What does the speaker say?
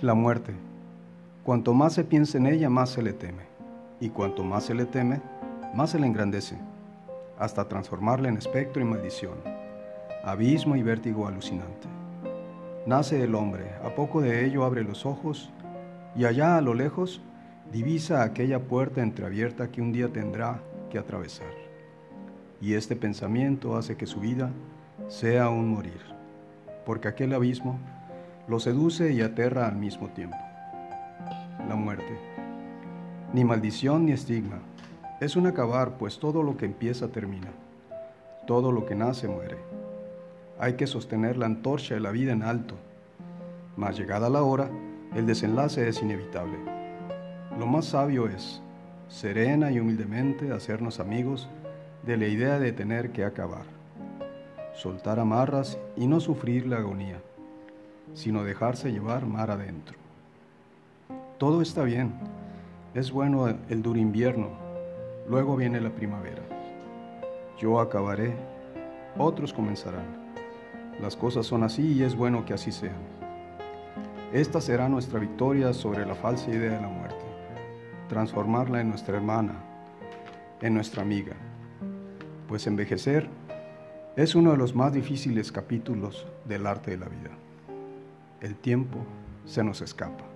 La muerte. Cuanto más se piensa en ella, más se le teme. Y cuanto más se le teme, más se le engrandece, hasta transformarla en espectro y maldición, abismo y vértigo alucinante. Nace el hombre, a poco de ello abre los ojos, y allá a lo lejos divisa aquella puerta entreabierta que un día tendrá que atravesar. Y este pensamiento hace que su vida sea un morir, porque aquel abismo lo seduce y aterra al mismo tiempo. La muerte. Ni maldición ni estigma. Es un acabar, pues todo lo que empieza termina. Todo lo que nace muere. Hay que sostener la antorcha de la vida en alto. Mas llegada la hora, el desenlace es inevitable. Lo más sabio es, serena y humildemente, hacernos amigos de la idea de tener que acabar. Soltar amarras y no sufrir la agonía sino dejarse llevar mar adentro. Todo está bien, es bueno el duro invierno, luego viene la primavera. Yo acabaré, otros comenzarán. Las cosas son así y es bueno que así sean. Esta será nuestra victoria sobre la falsa idea de la muerte, transformarla en nuestra hermana, en nuestra amiga, pues envejecer es uno de los más difíciles capítulos del arte de la vida el tiempo se nos escapa.